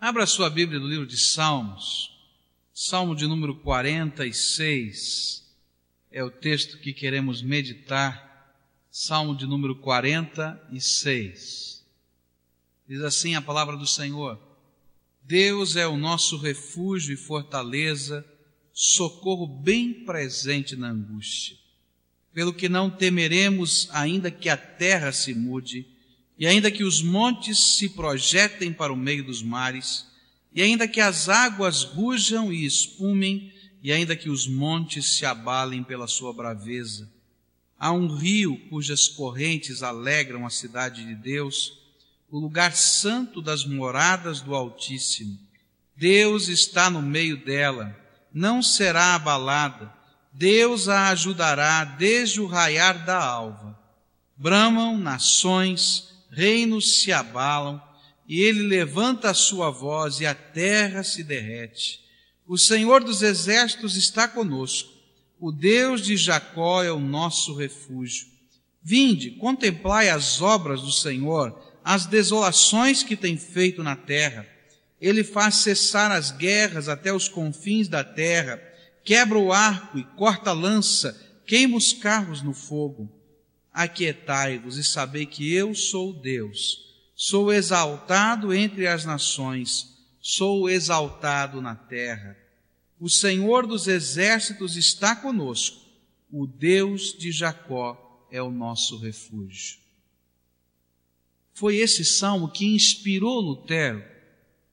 Abra sua Bíblia no livro de Salmos, Salmo de número 46, é o texto que queremos meditar, Salmo de número 46. Diz assim a palavra do Senhor: Deus é o nosso refúgio e fortaleza, socorro bem presente na angústia. Pelo que não temeremos, ainda que a terra se mude, e ainda que os montes se projetem para o meio dos mares, e ainda que as águas rujam e espumem, e ainda que os montes se abalem pela sua braveza. Há um rio cujas correntes alegram a cidade de Deus, o lugar santo das moradas do Altíssimo. Deus está no meio dela, não será abalada. Deus a ajudará desde o raiar da alva. Bramam nações, reinos se abalam, e ele levanta a sua voz e a terra se derrete. O Senhor dos exércitos está conosco. O Deus de Jacó é o nosso refúgio. Vinde, contemplai as obras do Senhor, as desolações que tem feito na terra. Ele faz cessar as guerras até os confins da terra, quebra o arco e corta a lança, queima os carros no fogo aquietai-vos e sabei que eu sou Deus. Sou exaltado entre as nações, sou exaltado na terra. O Senhor dos exércitos está conosco. O Deus de Jacó é o nosso refúgio. Foi esse salmo que inspirou Lutero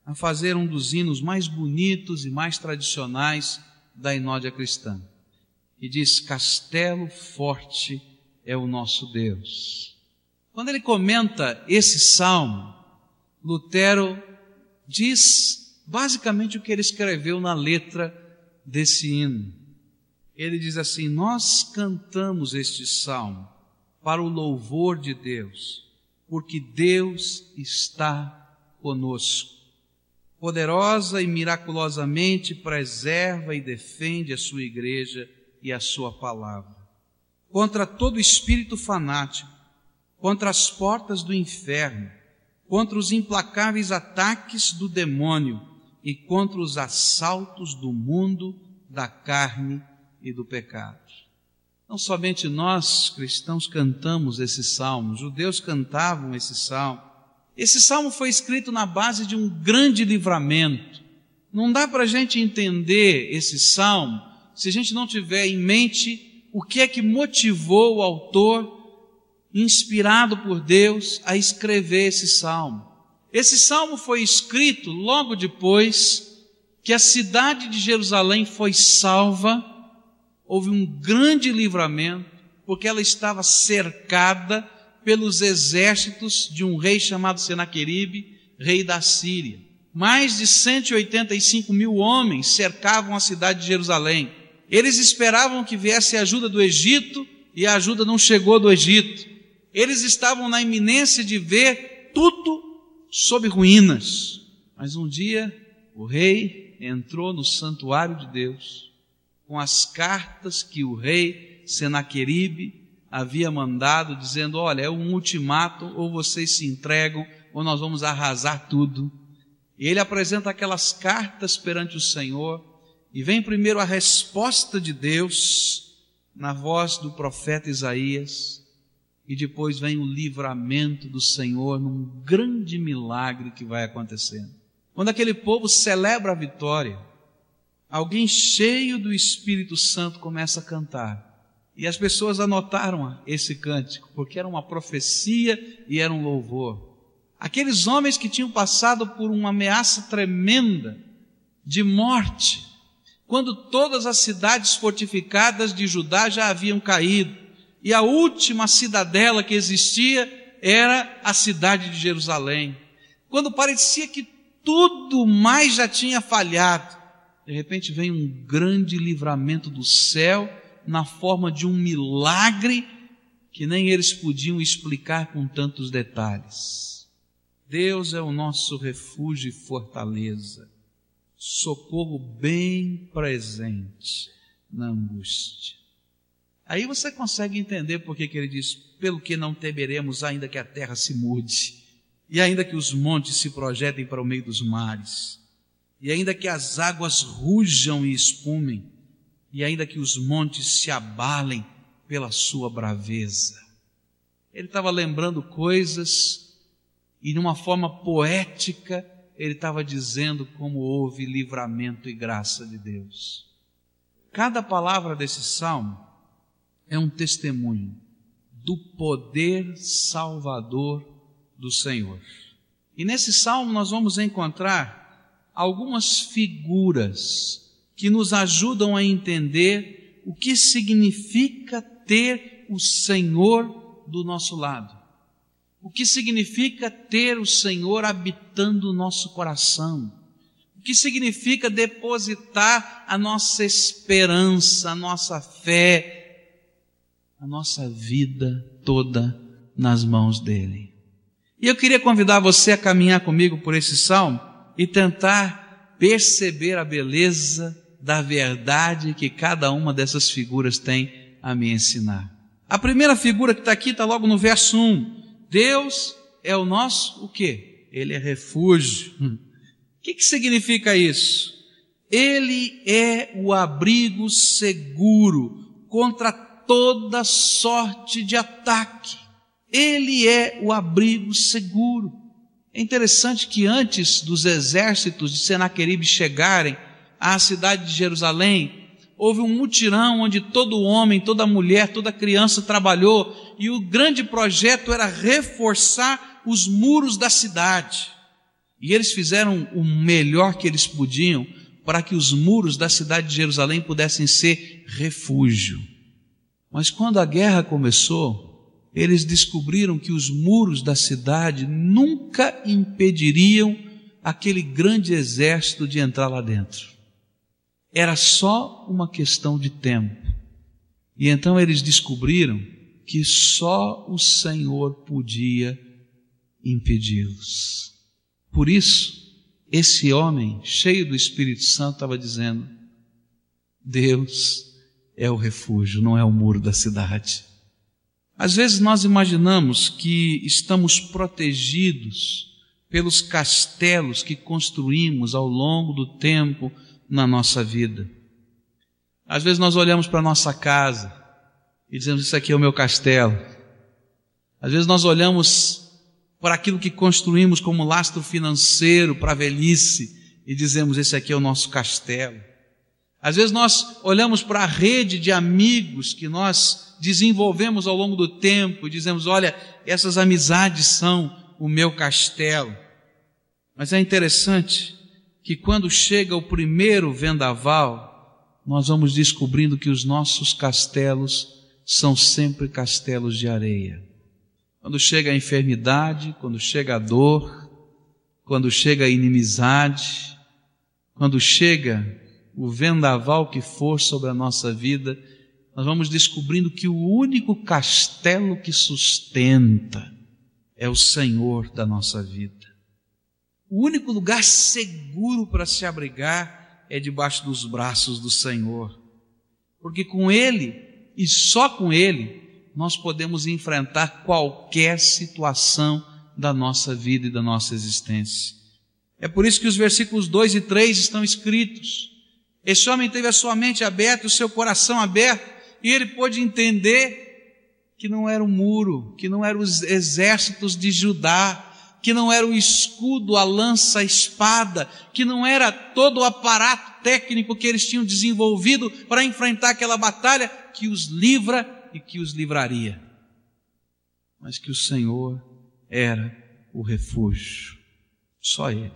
a fazer um dos hinos mais bonitos e mais tradicionais da inódia cristã. E diz: Castelo forte é o nosso Deus. Quando ele comenta esse salmo, Lutero diz basicamente o que ele escreveu na letra desse hino. Ele diz assim: Nós cantamos este salmo para o louvor de Deus, porque Deus está conosco. Poderosa e miraculosamente preserva e defende a sua igreja e a sua palavra contra todo espírito fanático, contra as portas do inferno, contra os implacáveis ataques do demônio e contra os assaltos do mundo, da carne e do pecado. Não somente nós cristãos cantamos esse salmo, os judeus cantavam esse salmo. Esse salmo foi escrito na base de um grande livramento. Não dá para a gente entender esse salmo se a gente não tiver em mente o que é que motivou o autor, inspirado por Deus, a escrever esse salmo. Esse salmo foi escrito logo depois que a cidade de Jerusalém foi salva, houve um grande livramento, porque ela estava cercada pelos exércitos de um rei chamado Senaqueribe, rei da Síria. Mais de 185 mil homens cercavam a cidade de Jerusalém. Eles esperavam que viesse a ajuda do Egito e a ajuda não chegou do Egito. Eles estavam na iminência de ver tudo sob ruínas. Mas um dia o rei entrou no santuário de Deus com as cartas que o rei Senaqueribe havia mandado, dizendo: Olha, é um ultimato, ou vocês se entregam, ou nós vamos arrasar tudo. E ele apresenta aquelas cartas perante o Senhor e vem primeiro a resposta de Deus na voz do profeta Isaías, e depois vem o livramento do Senhor num grande milagre que vai acontecendo. Quando aquele povo celebra a vitória, alguém cheio do Espírito Santo começa a cantar. E as pessoas anotaram esse cântico, porque era uma profecia e era um louvor. Aqueles homens que tinham passado por uma ameaça tremenda de morte, quando todas as cidades fortificadas de Judá já haviam caído, e a última cidadela que existia era a cidade de Jerusalém. Quando parecia que tudo mais já tinha falhado, de repente vem um grande livramento do céu na forma de um milagre que nem eles podiam explicar com tantos detalhes. Deus é o nosso refúgio e fortaleza socorro bem presente na angústia. Aí você consegue entender por que ele diz: pelo que não temeremos, ainda que a terra se mude. e ainda que os montes se projetem para o meio dos mares, e ainda que as águas rujam e espumem, e ainda que os montes se abalem pela sua braveza. Ele estava lembrando coisas e, de uma forma poética, ele estava dizendo como houve livramento e graça de Deus. Cada palavra desse salmo é um testemunho do poder salvador do Senhor. E nesse salmo nós vamos encontrar algumas figuras que nos ajudam a entender o que significa ter o Senhor do nosso lado. O que significa ter o Senhor habitando o nosso coração. O que significa depositar a nossa esperança, a nossa fé, a nossa vida toda nas mãos dele. E eu queria convidar você a caminhar comigo por esse salmo e tentar perceber a beleza da verdade que cada uma dessas figuras tem a me ensinar. A primeira figura que está aqui está logo no verso 1. Deus é o nosso o quê? Ele é refúgio. O que, que significa isso? Ele é o abrigo seguro contra toda sorte de ataque. Ele é o abrigo seguro. É interessante que antes dos exércitos de Senaqueribe chegarem à cidade de Jerusalém, houve um mutirão onde todo homem, toda mulher, toda criança trabalhou e o grande projeto era reforçar os muros da cidade. E eles fizeram o melhor que eles podiam para que os muros da cidade de Jerusalém pudessem ser refúgio. Mas quando a guerra começou, eles descobriram que os muros da cidade nunca impediriam aquele grande exército de entrar lá dentro. Era só uma questão de tempo. E então eles descobriram que só o Senhor podia impedi-los. Por isso, esse homem, cheio do Espírito Santo, estava dizendo: Deus é o refúgio, não é o muro da cidade. Às vezes nós imaginamos que estamos protegidos pelos castelos que construímos ao longo do tempo na nossa vida. Às vezes nós olhamos para a nossa casa e dizemos: Isso aqui é o meu castelo. Às vezes nós olhamos para aquilo que construímos como lastro financeiro para a velhice e dizemos: Esse aqui é o nosso castelo. Às vezes nós olhamos para a rede de amigos que nós desenvolvemos ao longo do tempo e dizemos: olha, essas amizades são o meu castelo. Mas é interessante que quando chega o primeiro vendaval, nós vamos descobrindo que os nossos castelos são sempre castelos de areia. Quando chega a enfermidade, quando chega a dor, quando chega a inimizade, quando chega o vendaval que for sobre a nossa vida, nós vamos descobrindo que o único castelo que sustenta é o Senhor da nossa vida. O único lugar seguro para se abrigar é debaixo dos braços do Senhor. Porque com Ele, e só com Ele, nós podemos enfrentar qualquer situação da nossa vida e da nossa existência. É por isso que os versículos 2 e 3 estão escritos. Esse homem teve a sua mente aberta, o seu coração aberto, e ele pôde entender que não era o muro, que não eram os exércitos de Judá, que não era o escudo, a lança, a espada, que não era todo o aparato técnico que eles tinham desenvolvido para enfrentar aquela batalha que os livra e que os livraria. Mas que o Senhor era o refúgio. Só Ele.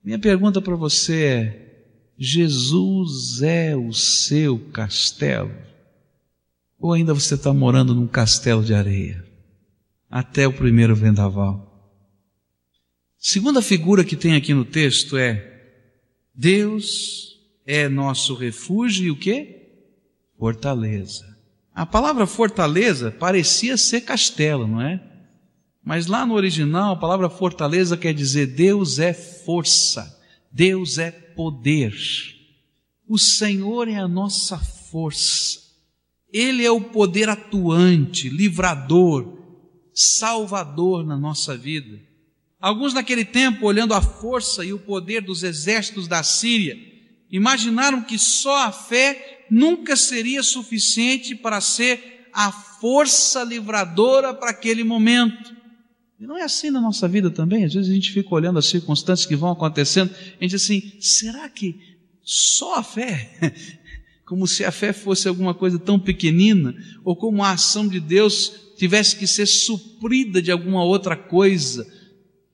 Minha pergunta para você é: Jesus é o seu castelo? Ou ainda você está morando num castelo de areia? Até o primeiro vendaval. Segunda figura que tem aqui no texto é Deus é nosso refúgio e o que? Fortaleza. A palavra fortaleza parecia ser castelo, não é? Mas lá no original, a palavra fortaleza quer dizer Deus é força, Deus é poder. O Senhor é a nossa força. Ele é o poder atuante, livrador, salvador na nossa vida. Alguns naquele tempo, olhando a força e o poder dos exércitos da Síria, imaginaram que só a fé nunca seria suficiente para ser a força livradora para aquele momento. E não é assim na nossa vida também. Às vezes a gente fica olhando as circunstâncias que vão acontecendo, a gente diz assim: será que só a fé? Como se a fé fosse alguma coisa tão pequenina, ou como a ação de Deus tivesse que ser suprida de alguma outra coisa,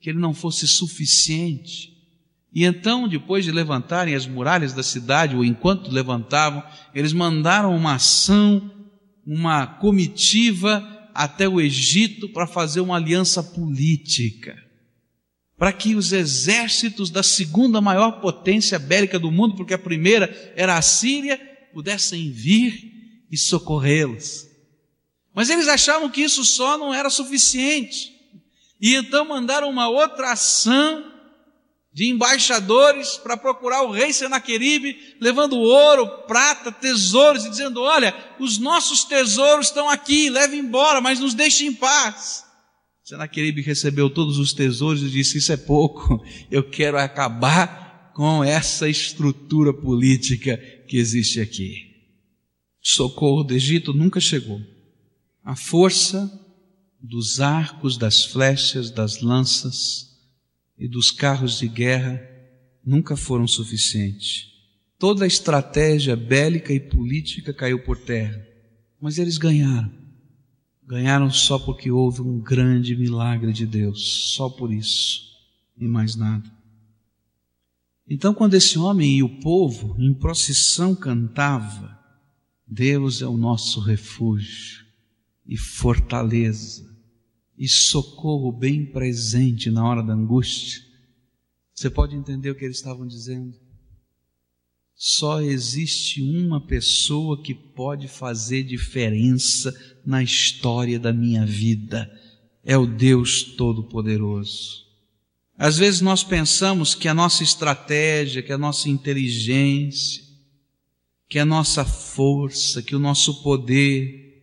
que ele não fosse suficiente. E então, depois de levantarem as muralhas da cidade, ou enquanto levantavam, eles mandaram uma ação, uma comitiva até o Egito para fazer uma aliança política. Para que os exércitos da segunda maior potência bélica do mundo, porque a primeira era a Síria, pudessem vir e socorrê-los. Mas eles achavam que isso só não era suficiente. E então mandaram uma outra ação de embaixadores para procurar o rei Senaqueribe, levando ouro, prata, tesouros e dizendo: Olha, os nossos tesouros estão aqui, leve embora, mas nos deixe em paz. Senaqueribe recebeu todos os tesouros e disse: Isso é pouco, eu quero acabar com essa estrutura política que existe aqui. Socorro do Egito nunca chegou. A força dos arcos, das flechas, das lanças, e dos carros de guerra nunca foram suficientes. Toda a estratégia bélica e política caiu por terra, mas eles ganharam. Ganharam só porque houve um grande milagre de Deus, só por isso e mais nada. Então, quando esse homem e o povo em procissão cantava, Deus é o nosso refúgio e fortaleza, e socorro bem presente na hora da angústia. Você pode entender o que eles estavam dizendo? Só existe uma pessoa que pode fazer diferença na história da minha vida. É o Deus Todo-Poderoso. Às vezes nós pensamos que a nossa estratégia, que a nossa inteligência, que a nossa força, que o nosso poder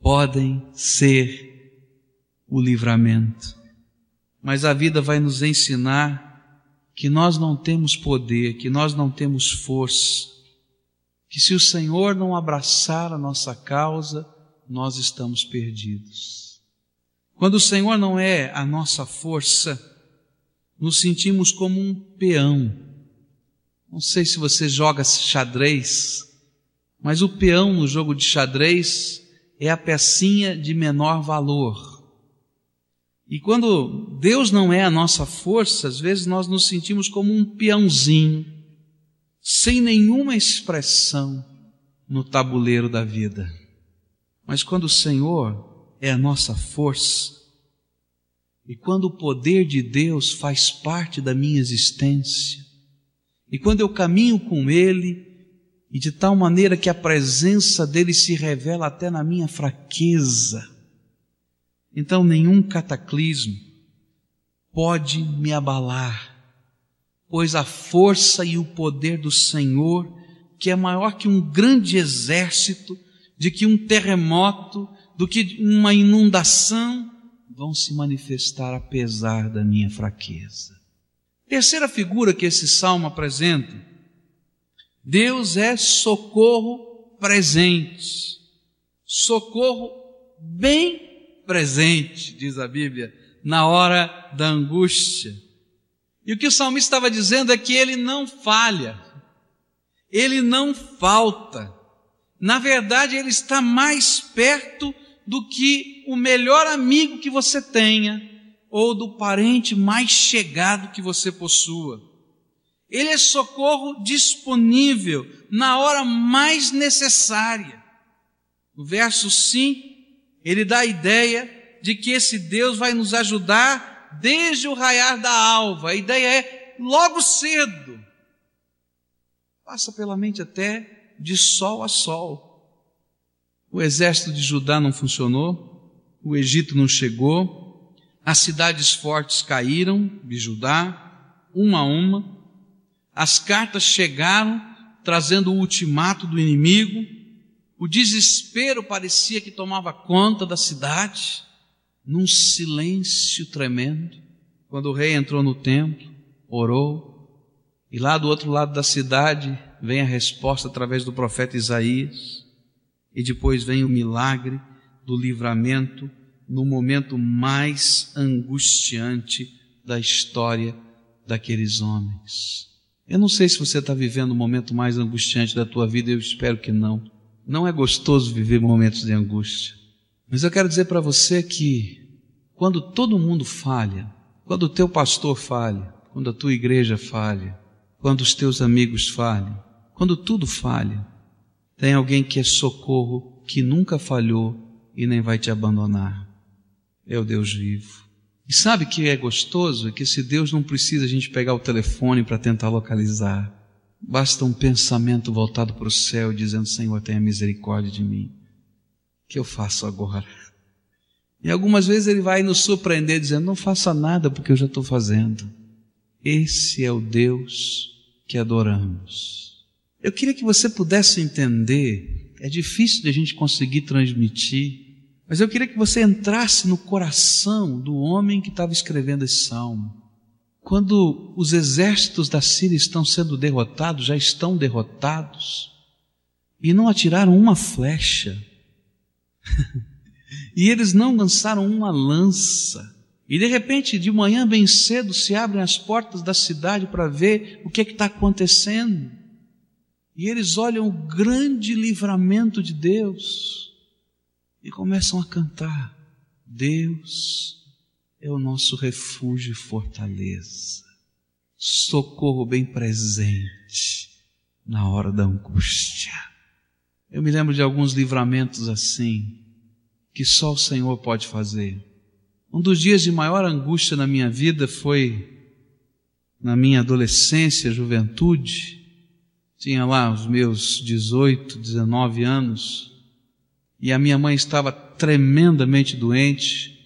podem ser o livramento. Mas a vida vai nos ensinar que nós não temos poder, que nós não temos força, que se o Senhor não abraçar a nossa causa, nós estamos perdidos. Quando o Senhor não é a nossa força, nos sentimos como um peão. Não sei se você joga xadrez, mas o peão no jogo de xadrez é a pecinha de menor valor. E quando Deus não é a nossa força, às vezes nós nos sentimos como um peãozinho, sem nenhuma expressão no tabuleiro da vida. Mas quando o Senhor é a nossa força, e quando o poder de Deus faz parte da minha existência, e quando eu caminho com Ele, e de tal maneira que a presença dele se revela até na minha fraqueza, então nenhum cataclismo pode me abalar, pois a força e o poder do Senhor, que é maior que um grande exército, de que um terremoto, do que uma inundação, vão se manifestar apesar da minha fraqueza. Terceira figura que esse salmo apresenta, Deus é socorro presente, socorro bem presente, diz a Bíblia, na hora da angústia. E o que o salmista estava dizendo é que ele não falha, ele não falta. Na verdade, ele está mais perto do que o melhor amigo que você tenha ou do parente mais chegado que você possua. Ele é socorro disponível na hora mais necessária. O verso 5 ele dá a ideia de que esse Deus vai nos ajudar desde o raiar da alva. A ideia é logo cedo. Passa pela mente até de sol a sol. O exército de Judá não funcionou, o Egito não chegou, as cidades fortes caíram de Judá, uma a uma, as cartas chegaram trazendo o ultimato do inimigo, o desespero parecia que tomava conta da cidade, num silêncio tremendo. quando o rei entrou no templo, orou, e lá do outro lado da cidade vem a resposta através do profeta Isaías, e depois vem o milagre do livramento no momento mais angustiante da história daqueles homens. Eu não sei se você está vivendo o momento mais angustiante da tua vida, eu espero que não. Não é gostoso viver momentos de angústia. Mas eu quero dizer para você que quando todo mundo falha, quando o teu pastor falha, quando a tua igreja falha, quando os teus amigos falham, quando tudo falha, tem alguém que é socorro, que nunca falhou e nem vai te abandonar. É o Deus vivo. E sabe que é gostoso? É que esse Deus não precisa a gente pegar o telefone para tentar localizar. Basta um pensamento voltado para o céu dizendo: Senhor, tenha misericórdia de mim. O que eu faço agora? E algumas vezes ele vai nos surpreender dizendo: Não faça nada porque eu já estou fazendo. Esse é o Deus que adoramos. Eu queria que você pudesse entender, é difícil de a gente conseguir transmitir, mas eu queria que você entrasse no coração do homem que estava escrevendo esse salmo. Quando os exércitos da Síria estão sendo derrotados, já estão derrotados, e não atiraram uma flecha, e eles não lançaram uma lança, e de repente, de manhã bem cedo, se abrem as portas da cidade para ver o que é está acontecendo. E eles olham o grande livramento de Deus e começam a cantar: Deus é o nosso refúgio e fortaleza, socorro bem presente na hora da angústia. Eu me lembro de alguns livramentos assim, que só o Senhor pode fazer. Um dos dias de maior angústia na minha vida foi na minha adolescência, juventude. Tinha lá os meus 18, 19 anos e a minha mãe estava tremendamente doente.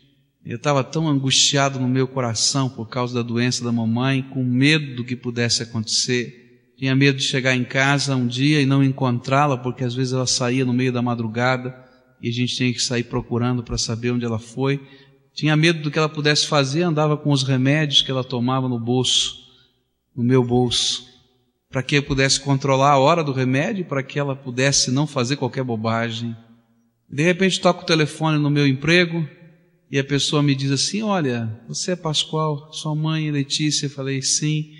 Eu estava tão angustiado no meu coração por causa da doença da mamãe, com medo do que pudesse acontecer. Tinha medo de chegar em casa um dia e não encontrá-la, porque às vezes ela saía no meio da madrugada e a gente tinha que sair procurando para saber onde ela foi. Tinha medo do que ela pudesse fazer, andava com os remédios que ela tomava no bolso, no meu bolso, para que eu pudesse controlar a hora do remédio, para que ela pudesse não fazer qualquer bobagem. De repente toco o telefone no meu emprego e a pessoa me diz assim: Olha, você é Pascoal, sua mãe Letícia. Eu falei: Sim.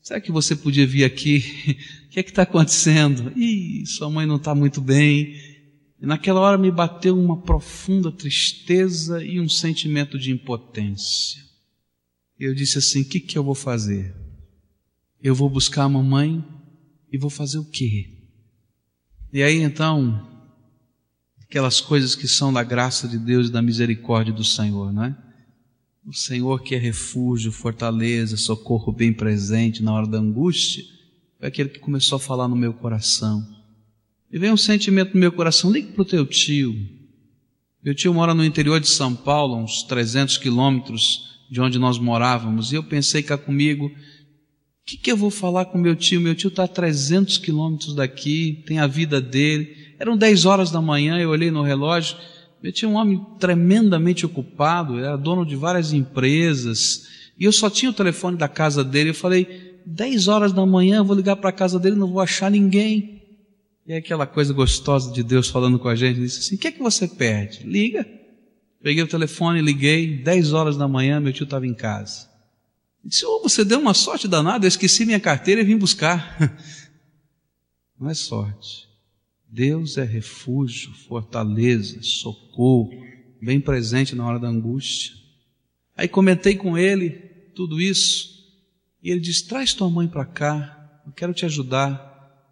Será que você podia vir aqui? o que é que está acontecendo? Ih, sua mãe não está muito bem. E naquela hora me bateu uma profunda tristeza e um sentimento de impotência. Eu disse assim: o que, que eu vou fazer? Eu vou buscar a mamãe e vou fazer o quê? E aí então, aquelas coisas que são da graça de Deus e da misericórdia do Senhor, não é? O Senhor que é refúgio, fortaleza, socorro bem presente na hora da angústia, foi aquele que começou a falar no meu coração. E vem um sentimento no meu coração, ligue para o teu tio. Meu tio mora no interior de São Paulo, uns 300 quilômetros de onde nós morávamos, e eu pensei cá comigo, que, que eu vou falar com meu tio? Meu tio está a 300 quilômetros daqui, tem a vida dele. Eram 10 horas da manhã, eu olhei no relógio, meu tio é um homem tremendamente ocupado, era dono de várias empresas, e eu só tinha o telefone da casa dele. Eu falei, 10 horas da manhã, eu vou ligar para a casa dele, não vou achar ninguém. E é aquela coisa gostosa de Deus falando com a gente, disse assim: o que é que você perde? Liga. Peguei o telefone, liguei, 10 horas da manhã, meu tio estava em casa. Ele disse: oh, você deu uma sorte danada, eu esqueci minha carteira e vim buscar. Não é sorte. Deus é refúgio, fortaleza, socorro, bem presente na hora da angústia. Aí comentei com ele tudo isso, e ele disse: traz tua mãe para cá, eu quero te ajudar.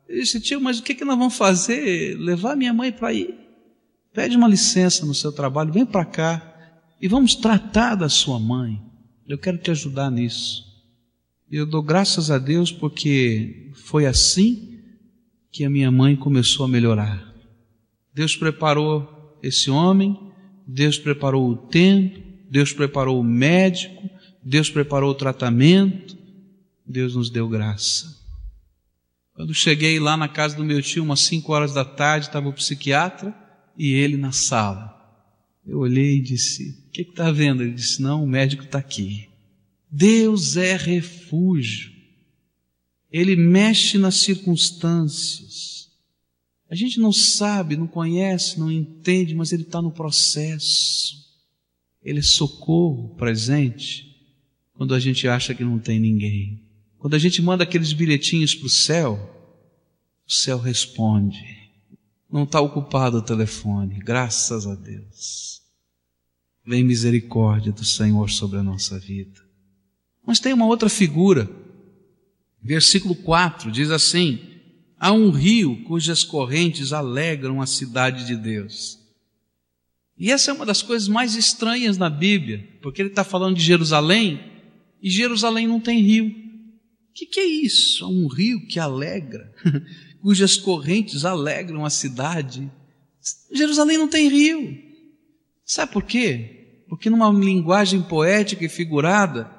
Eu disse, tio, mas o que, que nós vamos fazer? Levar minha mãe para ir? Pede uma licença no seu trabalho, vem para cá e vamos tratar da sua mãe. Eu quero te ajudar nisso. E eu dou graças a Deus porque foi assim que a minha mãe começou a melhorar. Deus preparou esse homem, Deus preparou o tempo, Deus preparou o médico, Deus preparou o tratamento, Deus nos deu graça. Quando cheguei lá na casa do meu tio, umas 5 horas da tarde, estava o psiquiatra e ele na sala. Eu olhei e disse: O que está vendo? Ele disse: Não, o médico está aqui. Deus é refúgio. Ele mexe nas circunstâncias. A gente não sabe, não conhece, não entende, mas Ele está no processo. Ele é socorro presente quando a gente acha que não tem ninguém. Quando a gente manda aqueles bilhetinhos para o céu, o céu responde. Não está ocupado o telefone, graças a Deus. Vem misericórdia do Senhor sobre a nossa vida. Mas tem uma outra figura. Versículo 4 diz assim: Há um rio cujas correntes alegram a cidade de Deus. E essa é uma das coisas mais estranhas na Bíblia, porque ele está falando de Jerusalém e Jerusalém não tem rio. O que, que é isso? Há um rio que alegra, cujas correntes alegram a cidade. Jerusalém não tem rio. Sabe por quê? Porque numa linguagem poética e figurada,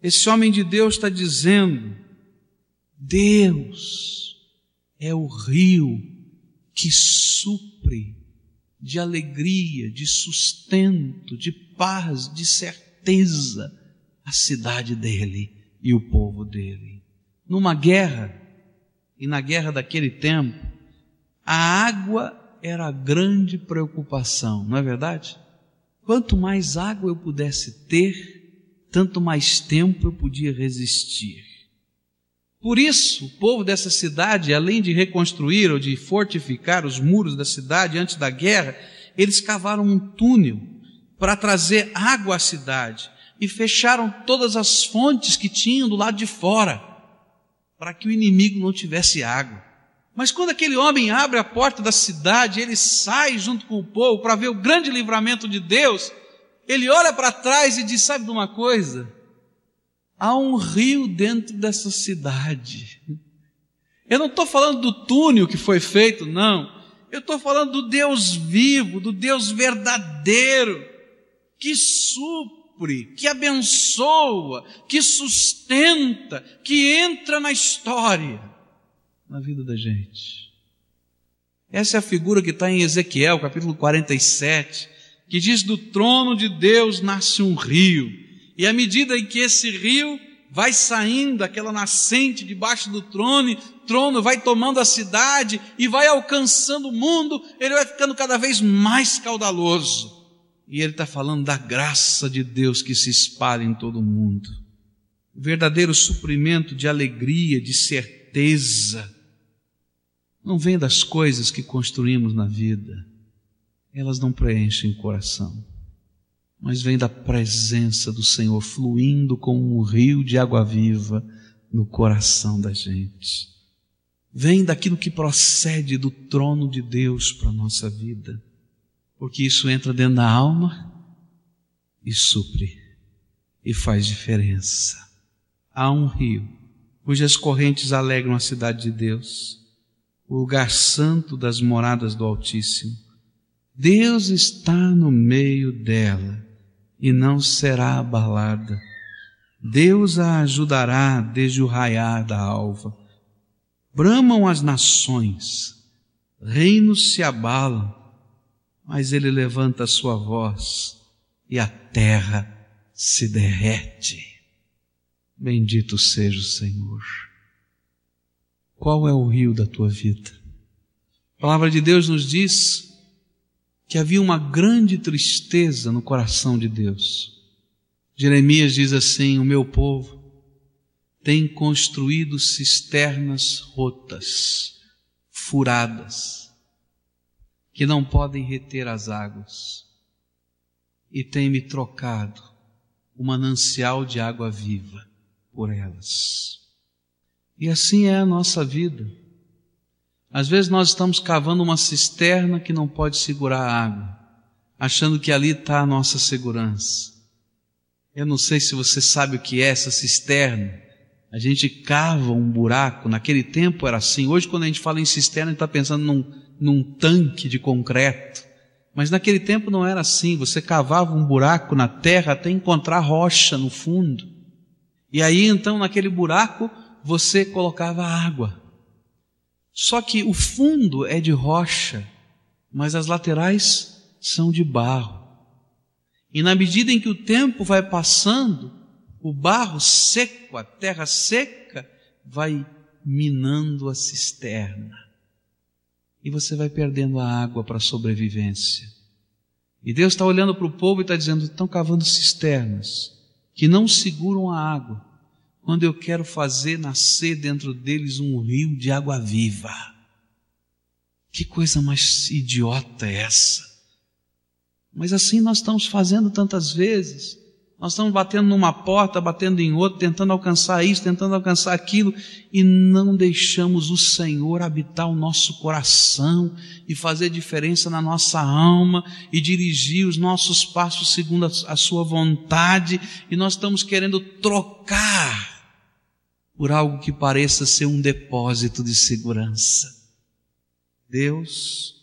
esse homem de Deus está dizendo: Deus é o rio que supre de alegria, de sustento, de paz, de certeza a cidade dele e o povo dele. Numa guerra, e na guerra daquele tempo, a água era a grande preocupação, não é verdade? Quanto mais água eu pudesse ter, tanto mais tempo eu podia resistir. Por isso, o povo dessa cidade, além de reconstruir ou de fortificar os muros da cidade antes da guerra, eles cavaram um túnel para trazer água à cidade e fecharam todas as fontes que tinham do lado de fora, para que o inimigo não tivesse água. Mas quando aquele homem abre a porta da cidade, ele sai junto com o povo para ver o grande livramento de Deus, ele olha para trás e diz: Sabe de uma coisa? Há um rio dentro dessa cidade. Eu não estou falando do túnel que foi feito, não. Eu estou falando do Deus vivo, do Deus verdadeiro, que supre, que abençoa, que sustenta, que entra na história, na vida da gente. Essa é a figura que está em Ezequiel, capítulo 47 que diz: do trono de Deus nasce um rio, e à medida em que esse rio vai saindo, aquela nascente debaixo do trono, trono vai tomando a cidade e vai alcançando o mundo, ele vai ficando cada vez mais caudaloso. E ele está falando da graça de Deus que se espalha em todo o mundo. O verdadeiro suprimento de alegria, de certeza, não vem das coisas que construímos na vida elas não preenchem o coração, mas vem da presença do Senhor fluindo como um rio de água viva no coração da gente. Vem daquilo que procede do trono de Deus para a nossa vida, porque isso entra dentro da alma e supre e faz diferença. Há um rio cujas correntes alegram a cidade de Deus, o lugar santo das moradas do Altíssimo Deus está no meio dela e não será abalada. Deus a ajudará desde o raiar da alva. Bramam as nações, reinos se abalam, mas ele levanta a sua voz e a terra se derrete. Bendito seja o Senhor. Qual é o rio da tua vida? A palavra de Deus nos diz que havia uma grande tristeza no coração de Deus. Jeremias diz assim: O meu povo tem construído cisternas rotas, furadas, que não podem reter as águas, e tem me trocado o manancial de água viva por elas. E assim é a nossa vida. Às vezes nós estamos cavando uma cisterna que não pode segurar a água, achando que ali está a nossa segurança. Eu não sei se você sabe o que é essa cisterna. A gente cava um buraco, naquele tempo era assim. Hoje, quando a gente fala em cisterna, a gente está pensando num, num tanque de concreto. Mas naquele tempo não era assim. Você cavava um buraco na terra até encontrar rocha no fundo. E aí, então, naquele buraco, você colocava água. Só que o fundo é de rocha, mas as laterais são de barro. E na medida em que o tempo vai passando, o barro seco, a terra seca, vai minando a cisterna. E você vai perdendo a água para a sobrevivência. E Deus está olhando para o povo e está dizendo: estão cavando cisternas que não seguram a água, quando eu quero fazer nascer dentro deles um rio de água viva. Que coisa mais idiota é essa? Mas assim nós estamos fazendo tantas vezes. Nós estamos batendo numa porta, batendo em outra, tentando alcançar isso, tentando alcançar aquilo, e não deixamos o Senhor habitar o nosso coração e fazer diferença na nossa alma e dirigir os nossos passos segundo a Sua vontade, e nós estamos querendo trocar por algo que pareça ser um depósito de segurança. Deus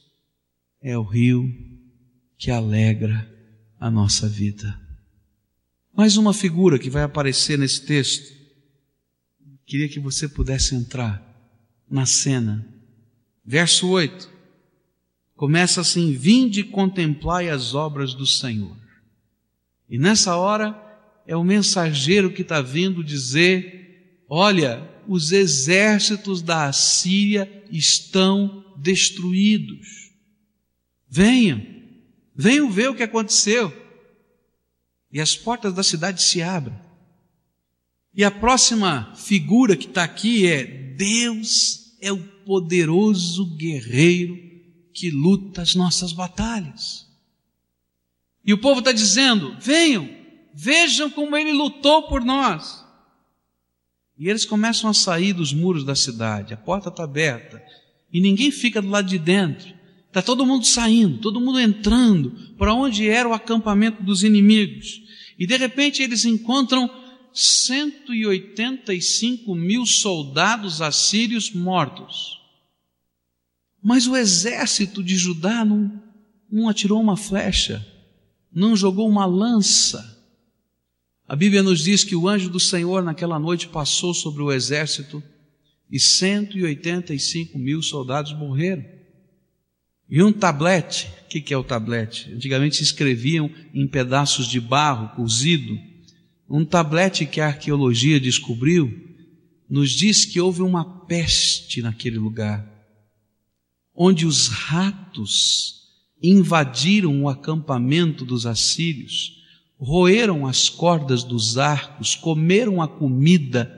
é o rio que alegra a nossa vida. Mais uma figura que vai aparecer nesse texto. Queria que você pudesse entrar na cena. Verso 8. Começa assim: Vinde e contemplai as obras do Senhor. E nessa hora é o mensageiro que está vindo dizer: Olha, os exércitos da Assíria estão destruídos. Venham, venham ver o que aconteceu e as portas da cidade se abrem. E a próxima figura que está aqui é: Deus é o poderoso guerreiro que luta as nossas batalhas. E o povo está dizendo: venham, vejam como ele lutou por nós. E eles começam a sair dos muros da cidade, a porta está aberta, e ninguém fica do lado de dentro. Está todo mundo saindo, todo mundo entrando para onde era o acampamento dos inimigos. E de repente eles encontram 185 mil soldados assírios mortos. Mas o exército de Judá não, não atirou uma flecha, não jogou uma lança. A Bíblia nos diz que o anjo do Senhor naquela noite passou sobre o exército e 185 mil soldados morreram. E um tablete, o que, que é o tablete? Antigamente se escreviam em pedaços de barro cozido. Um tablete que a arqueologia descobriu nos diz que houve uma peste naquele lugar, onde os ratos invadiram o acampamento dos assírios, roeram as cordas dos arcos, comeram a comida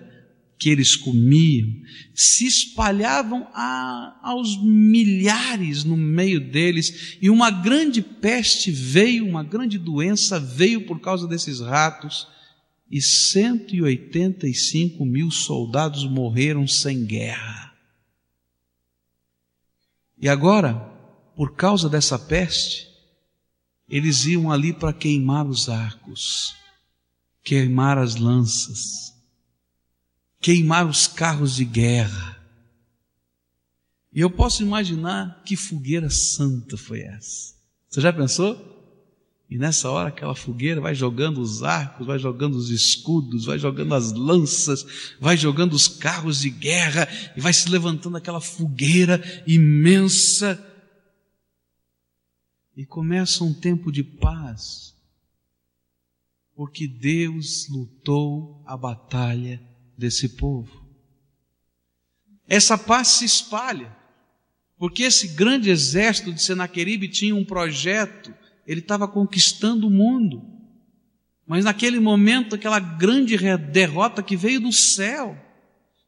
que eles comiam, se espalhavam a, aos milhares no meio deles, e uma grande peste veio, uma grande doença veio por causa desses ratos, e 185 mil soldados morreram sem guerra. E agora, por causa dessa peste, eles iam ali para queimar os arcos, queimar as lanças, queimar os carros de guerra. E eu posso imaginar que fogueira santa foi essa. Você já pensou? E nessa hora aquela fogueira vai jogando os arcos, vai jogando os escudos, vai jogando as lanças, vai jogando os carros de guerra e vai se levantando aquela fogueira imensa. E começa um tempo de paz, porque Deus lutou a batalha desse povo. Essa paz se espalha, porque esse grande exército de Senaqueribe tinha um projeto, ele estava conquistando o mundo. Mas naquele momento, aquela grande derrota que veio do céu,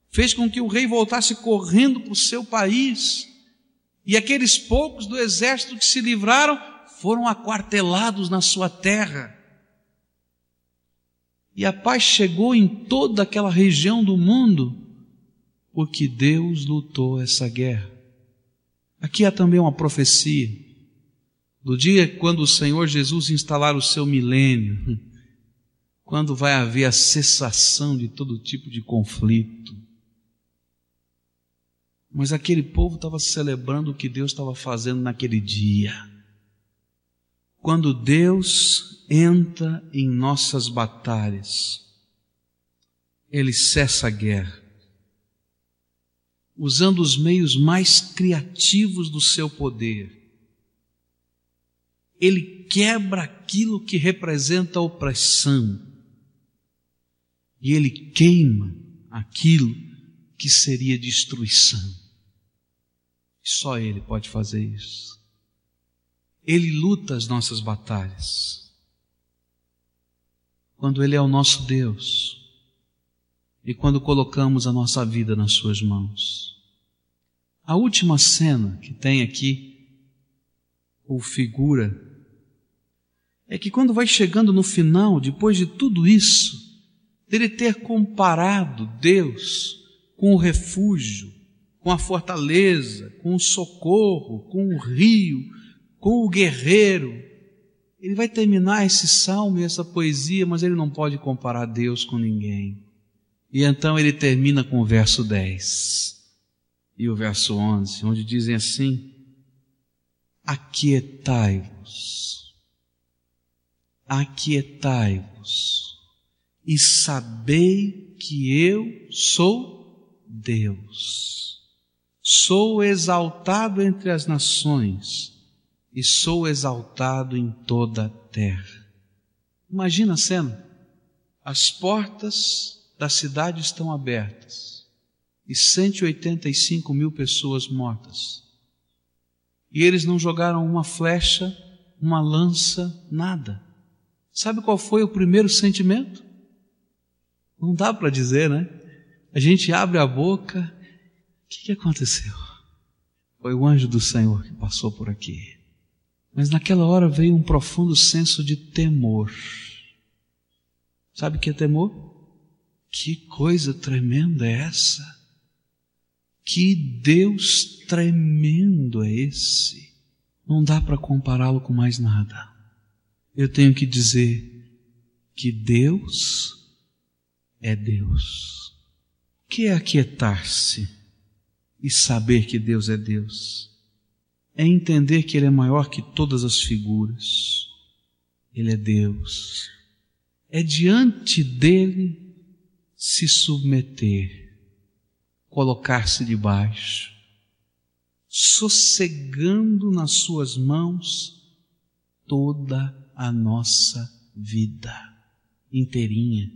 fez com que o rei voltasse correndo para o seu país. E aqueles poucos do exército que se livraram foram aquartelados na sua terra. E a paz chegou em toda aquela região do mundo, porque Deus lutou essa guerra. Aqui há também uma profecia do dia quando o Senhor Jesus instalar o seu milênio, quando vai haver a cessação de todo tipo de conflito. Mas aquele povo estava celebrando o que Deus estava fazendo naquele dia. Quando Deus entra em nossas batalhas, ele cessa a guerra, usando os meios mais criativos do seu poder. Ele quebra aquilo que representa a opressão. e ele queima aquilo que seria destruição. Só ele pode fazer isso. Ele luta as nossas batalhas. Quando ele é o nosso Deus e quando colocamos a nossa vida nas suas mãos. A última cena que tem aqui, ou figura, é que quando vai chegando no final, depois de tudo isso, dele ter comparado Deus com o refúgio, com a fortaleza, com o socorro, com o rio, com o guerreiro. Ele vai terminar esse salmo e essa poesia, mas ele não pode comparar Deus com ninguém. E então ele termina com o verso 10 e o verso 11, onde dizem assim: Aquietai-vos, aquietai-vos, e sabei que eu sou Deus. Sou exaltado entre as nações e sou exaltado em toda a terra. Imagina a cena: as portas da cidade estão abertas e 185 mil pessoas mortas. E eles não jogaram uma flecha, uma lança, nada. Sabe qual foi o primeiro sentimento? Não dá para dizer, né? A gente abre a boca, o que, que aconteceu? Foi o anjo do Senhor que passou por aqui. Mas naquela hora veio um profundo senso de temor. Sabe o que é temor? Que coisa tremenda é essa? Que Deus tremendo é esse? Não dá para compará-lo com mais nada. Eu tenho que dizer que Deus é Deus. O que é aquietar-se e saber que Deus é Deus? É entender que Ele é maior que todas as figuras. Ele é Deus. É diante dele se submeter colocar-se debaixo, sossegando nas suas mãos toda a nossa vida inteirinha.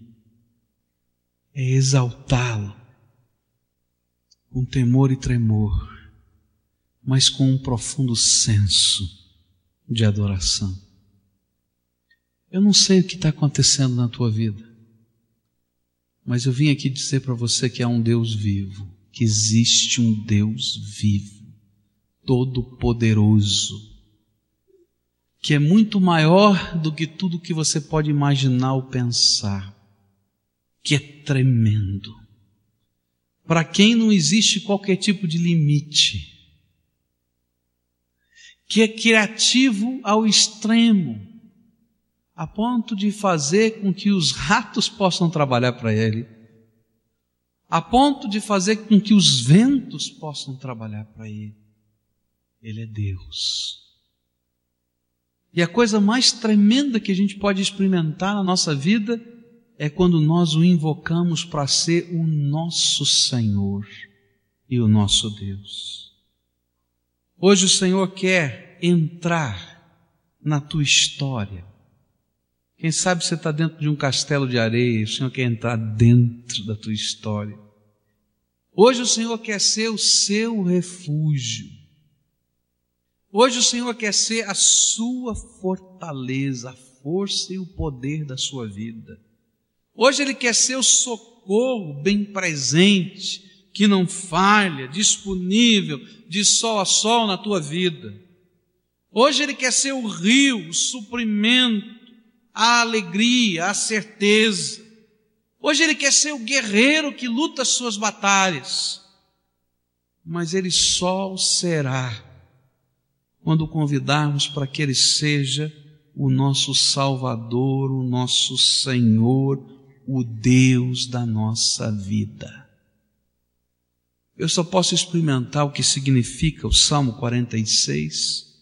É exaltá-lo com temor e tremor, mas com um profundo senso de adoração. Eu não sei o que está acontecendo na tua vida. Mas eu vim aqui dizer para você que há um Deus vivo, que existe um Deus vivo, todo-poderoso, que é muito maior do que tudo que você pode imaginar ou pensar, que é tremendo, para quem não existe qualquer tipo de limite, que é criativo ao extremo, a ponto de fazer com que os ratos possam trabalhar para ele, a ponto de fazer com que os ventos possam trabalhar para ele. Ele é Deus. E a coisa mais tremenda que a gente pode experimentar na nossa vida é quando nós o invocamos para ser o nosso Senhor e o nosso Deus. Hoje o Senhor quer entrar na tua história quem sabe você está dentro de um castelo de areia o Senhor quer entrar dentro da tua história. Hoje o Senhor quer ser o seu refúgio. Hoje o Senhor quer ser a sua fortaleza, a força e o poder da sua vida. Hoje Ele quer ser o socorro bem presente, que não falha, disponível de sol a sol na tua vida. Hoje Ele quer ser o rio, o suprimento, a alegria, a certeza. Hoje ele quer ser o guerreiro que luta as suas batalhas, mas ele só o será quando o convidarmos para que ele seja o nosso Salvador, o nosso Senhor, o Deus da nossa vida. Eu só posso experimentar o que significa o Salmo 46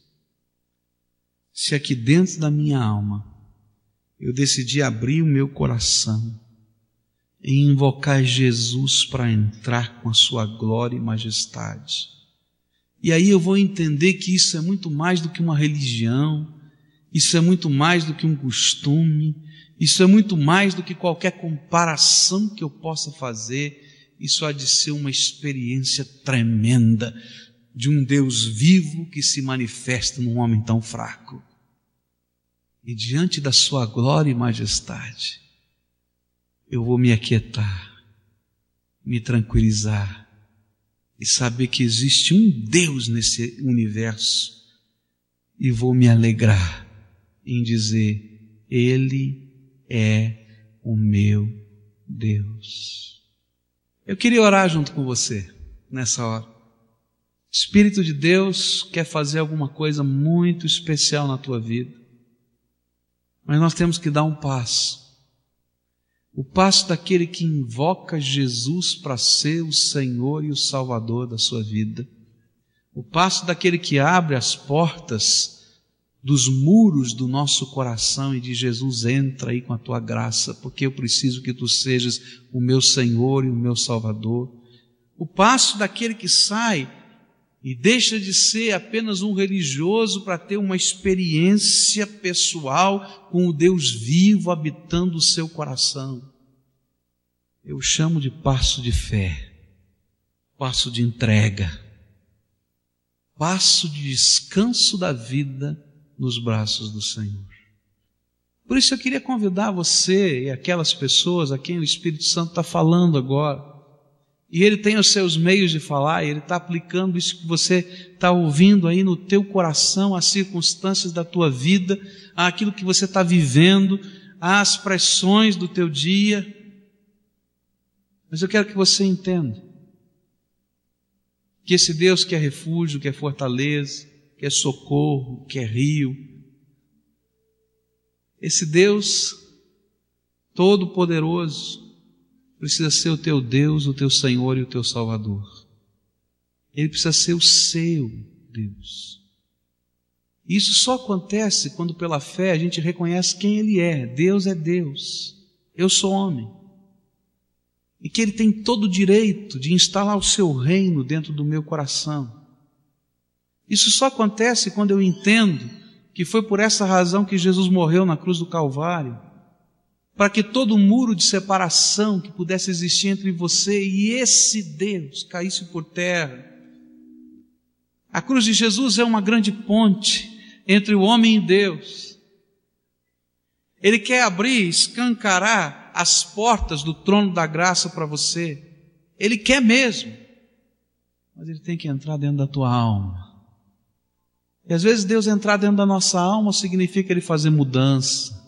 se aqui dentro da minha alma eu decidi abrir o meu coração e invocar Jesus para entrar com a sua glória e majestade. E aí eu vou entender que isso é muito mais do que uma religião, isso é muito mais do que um costume, Isso é muito mais do que qualquer comparação que eu possa fazer. Isso há de ser uma experiência tremenda de um Deus vivo que se manifesta num homem tão fraco. E diante da sua glória e majestade, eu vou me aquietar, me tranquilizar e saber que existe um Deus nesse universo e vou me alegrar em dizer: Ele é o meu Deus. Eu queria orar junto com você nessa hora. Espírito de Deus quer fazer alguma coisa muito especial na tua vida. Mas nós temos que dar um passo. O passo daquele que invoca Jesus para ser o Senhor e o Salvador da sua vida. O passo daquele que abre as portas dos muros do nosso coração e de Jesus entra aí com a tua graça, porque eu preciso que tu sejas o meu Senhor e o meu Salvador. O passo daquele que sai e deixa de ser apenas um religioso para ter uma experiência pessoal com o Deus vivo habitando o seu coração. Eu chamo de passo de fé, passo de entrega, passo de descanso da vida nos braços do Senhor. Por isso eu queria convidar você e aquelas pessoas a quem o Espírito Santo está falando agora e ele tem os seus meios de falar, e ele está aplicando isso que você está ouvindo aí no teu coração, às circunstâncias da tua vida, àquilo que você está vivendo, às pressões do teu dia. Mas eu quero que você entenda que esse Deus que é refúgio, que é fortaleza, que é socorro, que é rio, esse Deus todo-poderoso, precisa ser o teu Deus, o teu Senhor e o teu Salvador. Ele precisa ser o seu Deus. Isso só acontece quando pela fé a gente reconhece quem Ele é. Deus é Deus. Eu sou homem. E que Ele tem todo o direito de instalar o seu reino dentro do meu coração. Isso só acontece quando eu entendo que foi por essa razão que Jesus morreu na cruz do Calvário para que todo muro de separação que pudesse existir entre você e esse Deus caísse por terra. A cruz de Jesus é uma grande ponte entre o homem e Deus. Ele quer abrir, escancarar as portas do trono da graça para você. Ele quer mesmo. Mas ele tem que entrar dentro da tua alma. E às vezes Deus entrar dentro da nossa alma significa ele fazer mudança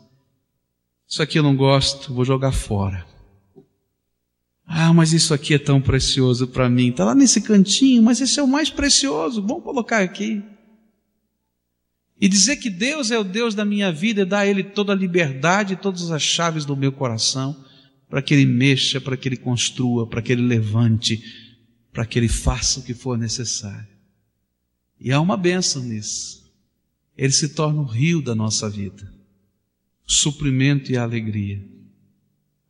isso aqui eu não gosto, vou jogar fora. Ah, mas isso aqui é tão precioso para mim. Está lá nesse cantinho, mas esse é o mais precioso. Vamos colocar aqui. E dizer que Deus é o Deus da minha vida e dar a Ele toda a liberdade todas as chaves do meu coração para que Ele mexa, para que Ele construa, para que Ele levante, para que Ele faça o que for necessário. E há uma bênção nisso. Ele se torna o rio da nossa vida suprimento e alegria.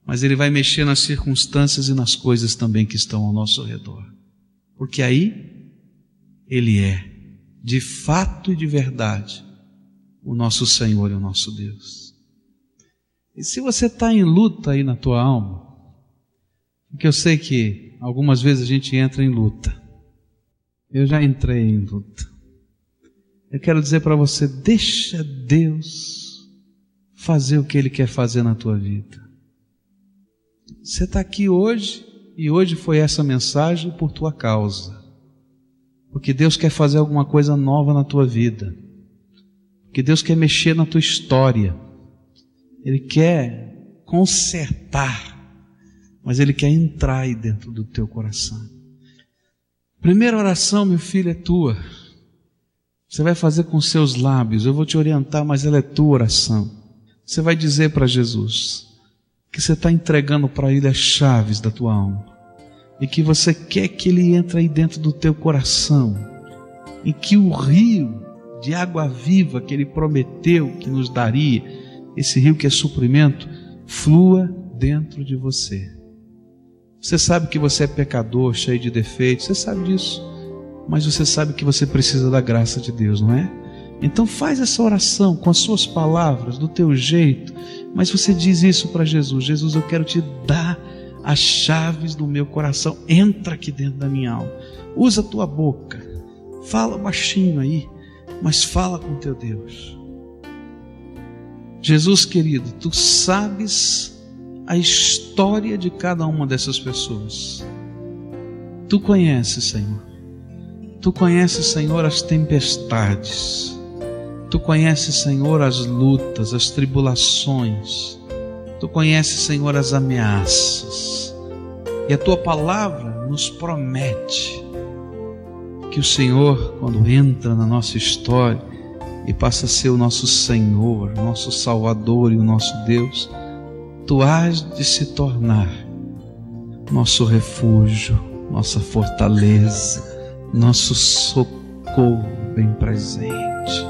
Mas Ele vai mexer nas circunstâncias e nas coisas também que estão ao nosso redor. Porque aí Ele é, de fato e de verdade, o nosso Senhor e o nosso Deus. E se você está em luta aí na tua alma, porque eu sei que algumas vezes a gente entra em luta. Eu já entrei em luta. Eu quero dizer para você: deixa Deus fazer o que Ele quer fazer na tua vida. Você está aqui hoje e hoje foi essa mensagem por tua causa. Porque Deus quer fazer alguma coisa nova na tua vida. Porque Deus quer mexer na tua história. Ele quer consertar. Mas Ele quer entrar aí dentro do teu coração. Primeira oração, meu filho, é tua. Você vai fazer com seus lábios. Eu vou te orientar, mas ela é tua oração. Você vai dizer para Jesus que você está entregando para Ele as chaves da tua alma e que você quer que Ele entre aí dentro do teu coração e que o rio de água viva que Ele prometeu que nos daria, esse rio que é suprimento, flua dentro de você. Você sabe que você é pecador, cheio de defeitos, você sabe disso, mas você sabe que você precisa da graça de Deus, não é? Então faz essa oração com as suas palavras, do teu jeito, Mas você diz isso para Jesus: Jesus, eu quero te dar as chaves do meu coração. Entra aqui dentro da minha alma. Usa a tua boca. Fala baixinho aí, mas fala com teu Deus. Jesus querido, tu sabes a história de cada uma dessas pessoas. Tu conheces, Senhor. Tu conheces, Senhor, as tempestades. Tu conheces, Senhor, as lutas, as tribulações. Tu conheces, Senhor, as ameaças. E a tua palavra nos promete que o Senhor, quando entra na nossa história, e passa a ser o nosso Senhor, nosso Salvador e o nosso Deus, tu has de se tornar nosso refúgio, nossa fortaleza, nosso socorro bem presente.